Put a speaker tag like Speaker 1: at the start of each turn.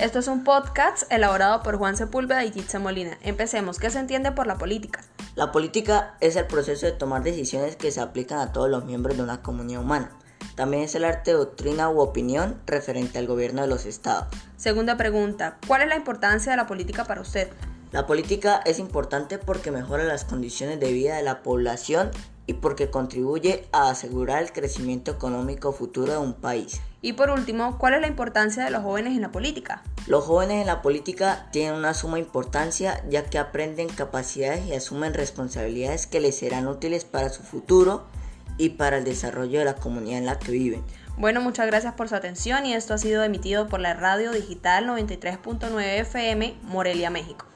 Speaker 1: Esto es un podcast elaborado por Juan Sepúlveda y Gitza Molina. Empecemos. ¿Qué se entiende por la política?
Speaker 2: La política es el proceso de tomar decisiones que se aplican a todos los miembros de una comunidad humana. También es el arte de doctrina u opinión referente al gobierno de los estados.
Speaker 1: Segunda pregunta. ¿Cuál es la importancia de la política para usted?
Speaker 2: La política es importante porque mejora las condiciones de vida de la población y porque contribuye a asegurar el crecimiento económico futuro de un país.
Speaker 1: Y por último, ¿cuál es la importancia de los jóvenes en la política?
Speaker 2: Los jóvenes en la política tienen una suma importancia ya que aprenden capacidades y asumen responsabilidades que les serán útiles para su futuro y para el desarrollo de la comunidad en la que viven.
Speaker 1: Bueno, muchas gracias por su atención y esto ha sido emitido por la radio digital 93.9 FM Morelia, México.